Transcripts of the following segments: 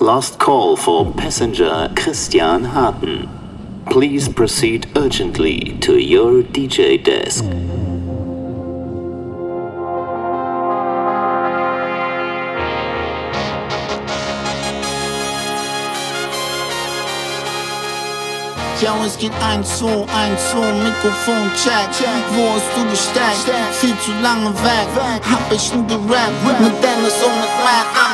Last call for passenger Christian Harten. Please proceed urgently to your DJ desk. Ja, es geht 1, 2, 1, 2, Mikrofon, check. Wo hast du gesteckt? Viel zu lange weg, hab ich nie gerappt. Mit Dennis und mit Matt,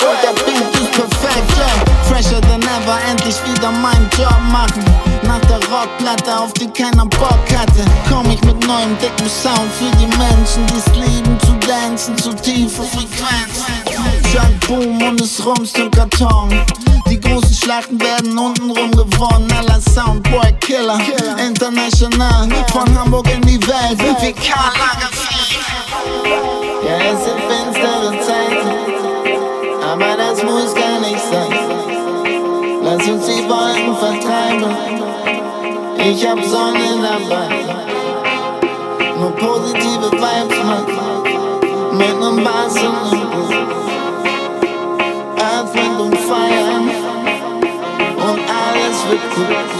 Und der Beat ist perfekt, yeah. Fresher than ever, endlich wieder meinen Job machen. Nach der Rockplatte, auf die keiner Bock hatte, komm ich mit neuem dicken Sound für die Menschen, die's lieben zu dancen, zu tiefe Frequenzen. Jack Boom und es rumst im Karton. Die großen Schlachten werden untenrum gewonnen. Aller Soundboy Killer, international. Von Hamburg in die Welt, wie Karl Lagerfeld. Ja, es sind finstere Zeiten, muss gar nicht sein. Lass uns die Wolken vertreiben. Ich hab Sonne dabei. Nur positive Vibes, Mann. Mit nem Bass und nem Groove. Earth, und Fire. Und alles wird gut.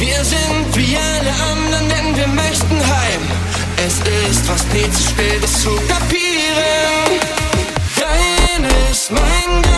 Wir sind wie alle anderen, denn wir möchten heim. Es ist fast nie zu spät, es zu kapieren. Dein ist mein ganzes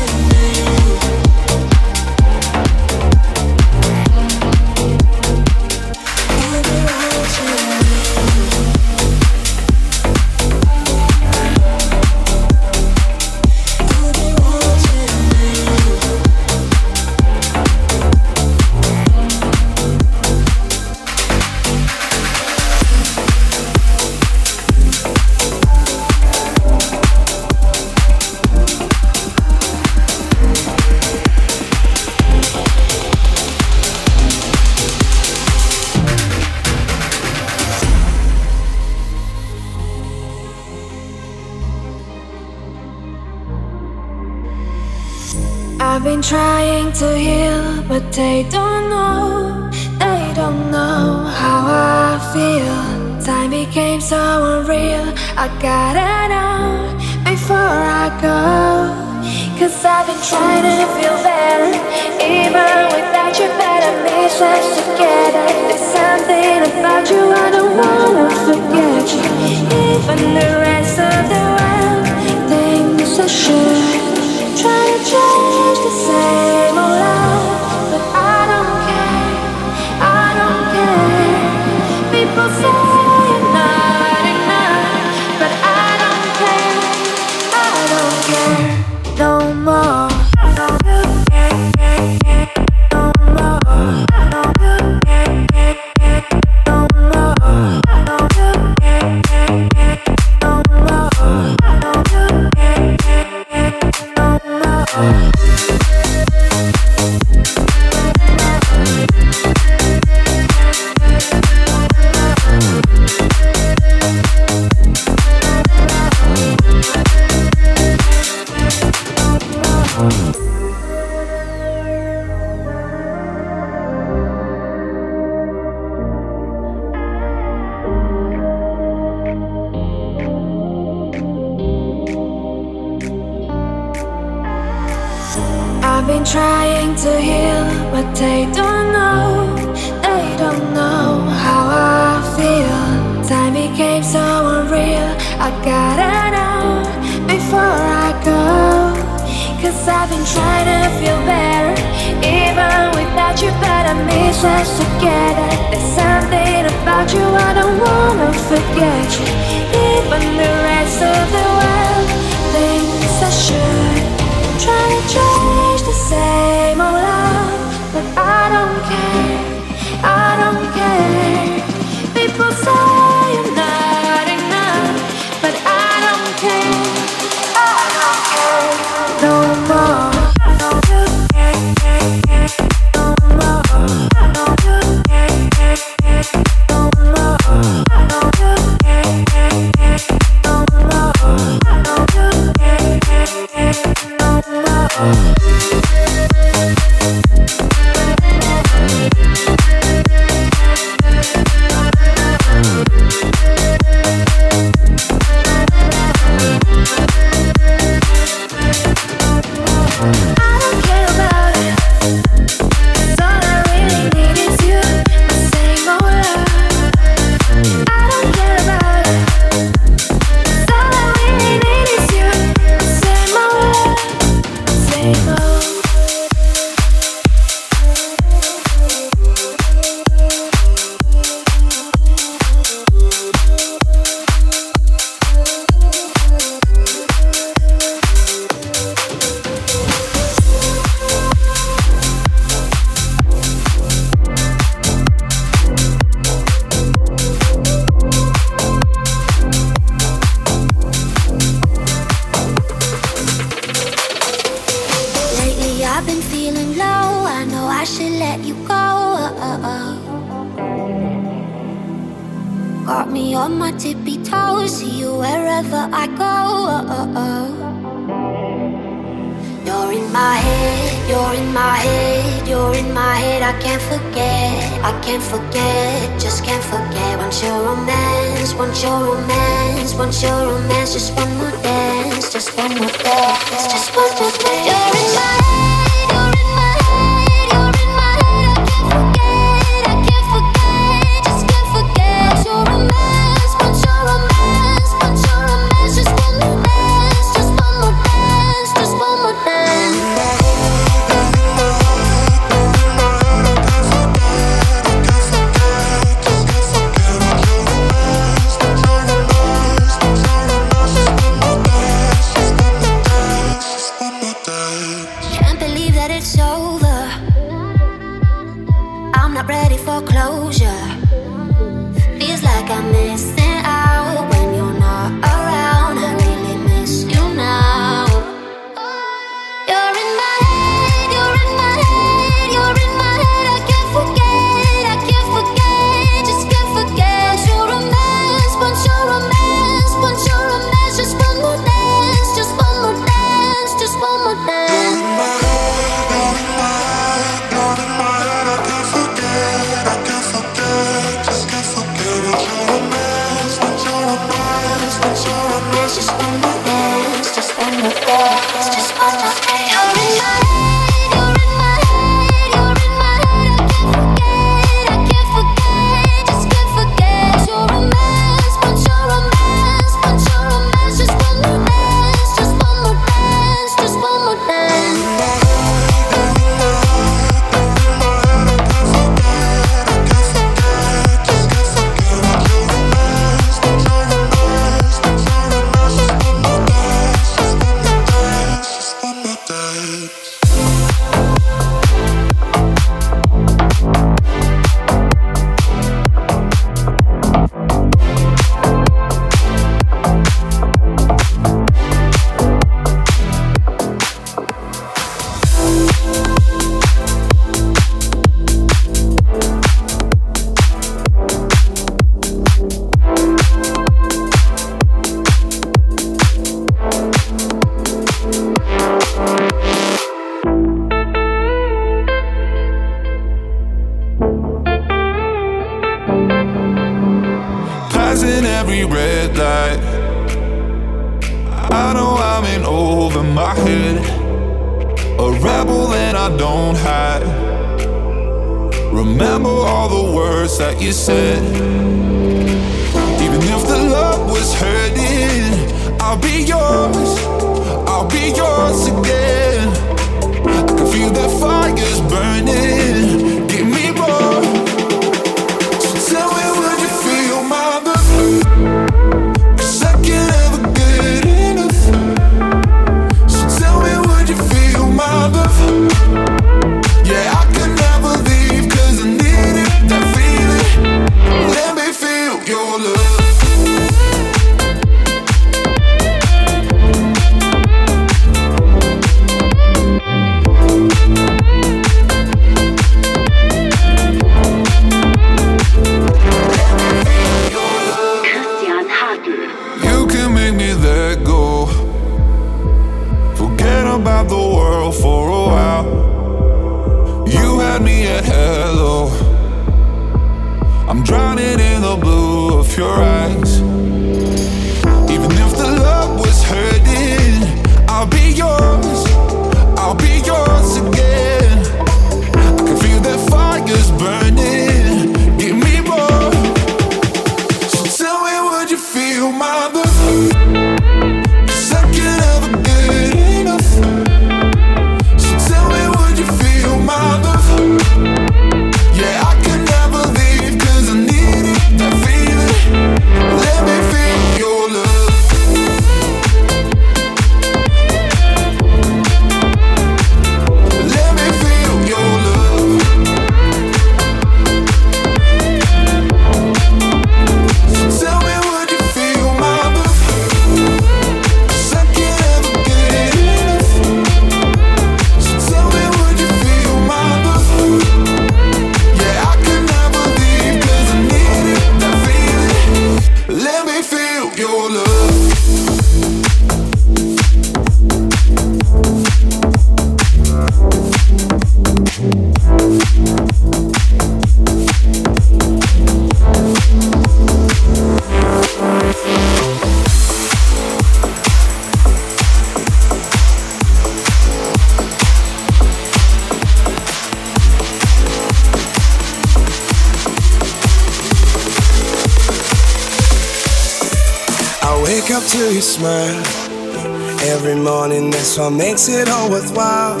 makes it all worthwhile.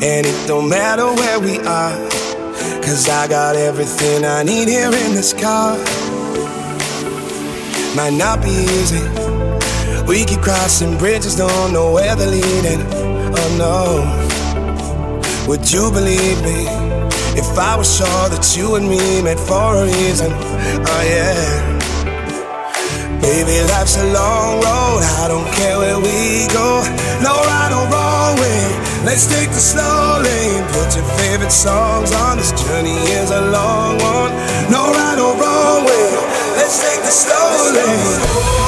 And it don't matter where we are, cause I got everything I need here in this car. Might not be easy. We keep crossing bridges, don't know where they're leading. Oh no, would you believe me if I was sure that you and me met for a reason? Oh yeah. Baby, life's a long road. I don't care where we go. No right or wrong way. Let's take the slow lane. Put your favorite songs on. This journey is a long one. No right or wrong way. Let's take the slow lane.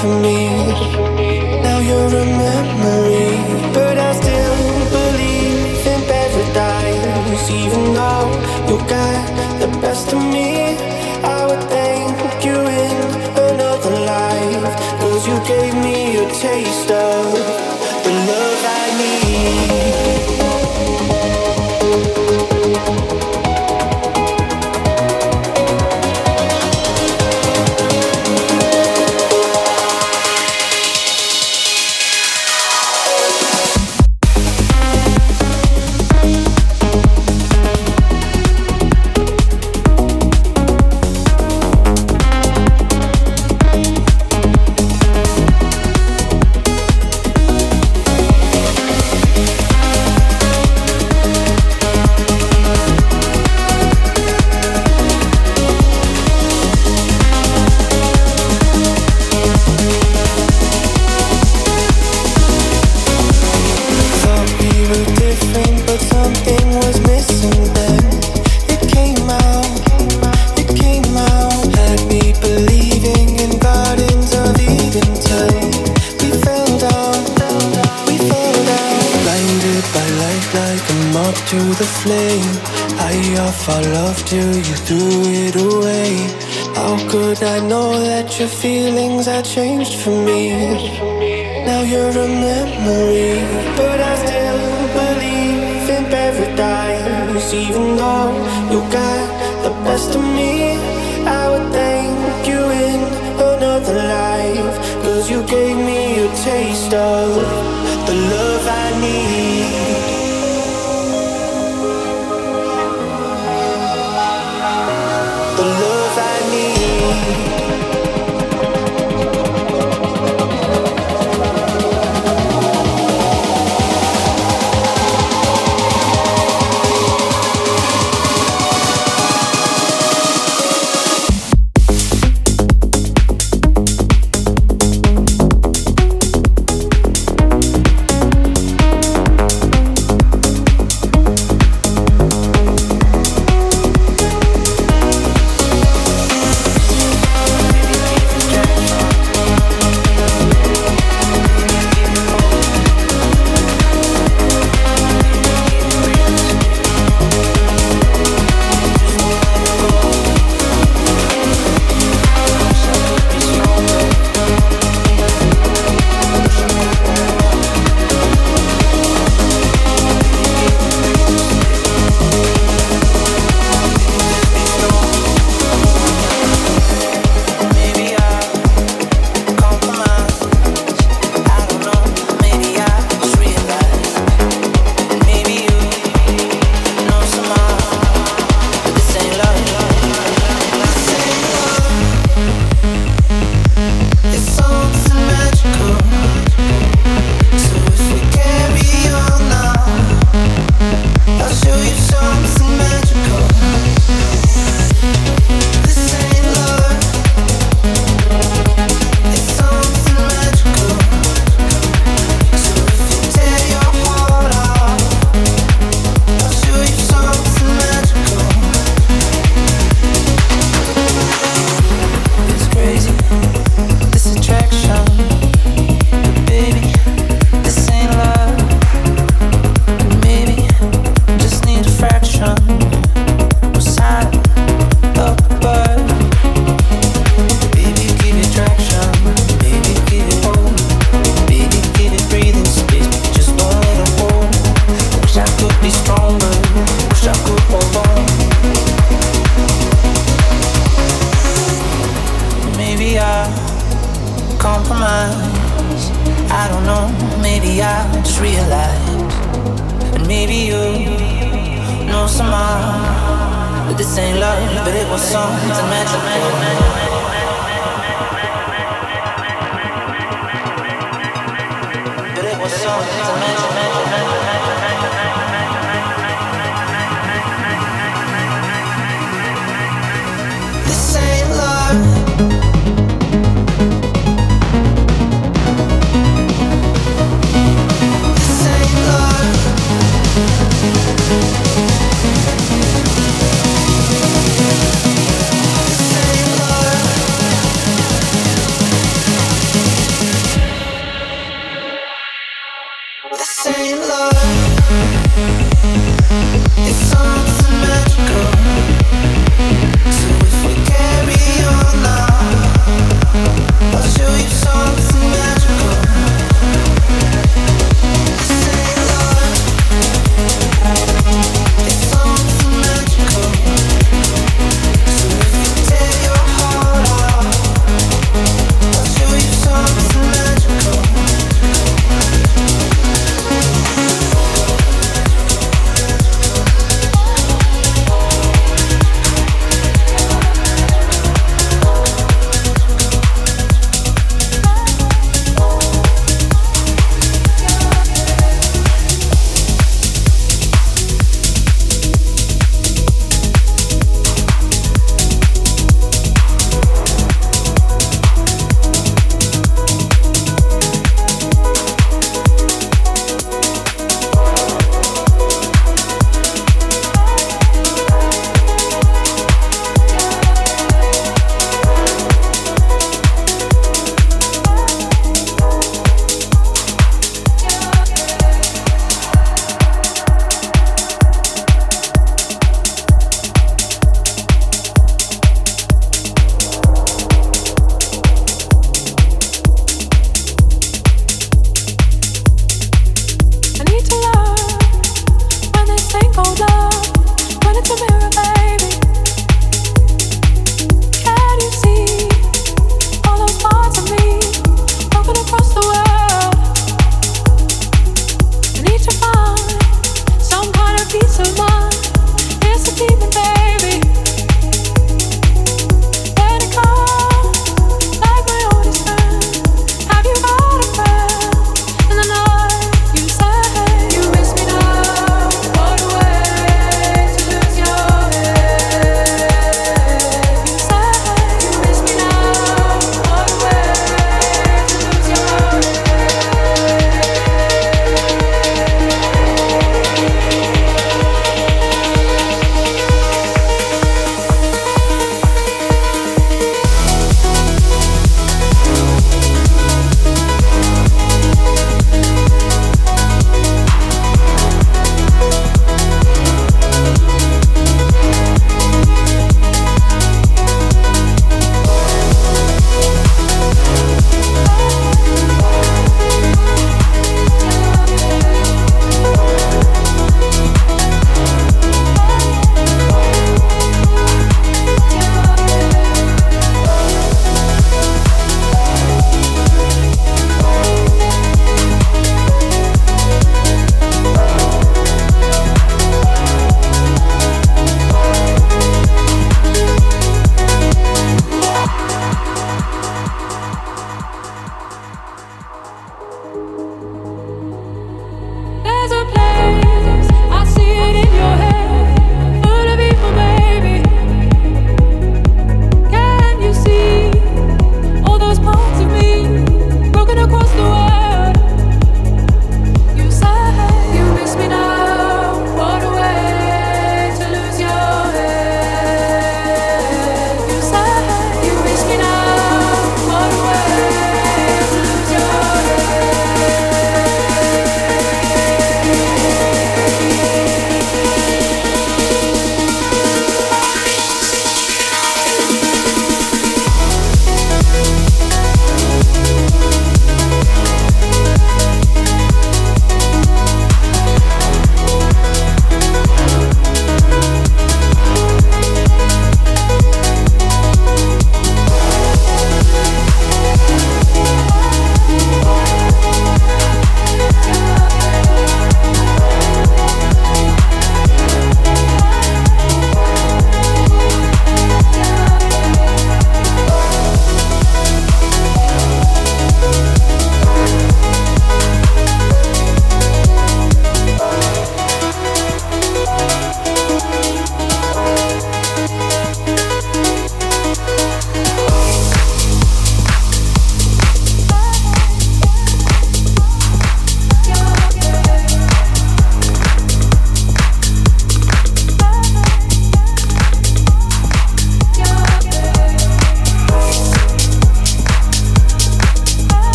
For me? Now you're a memory,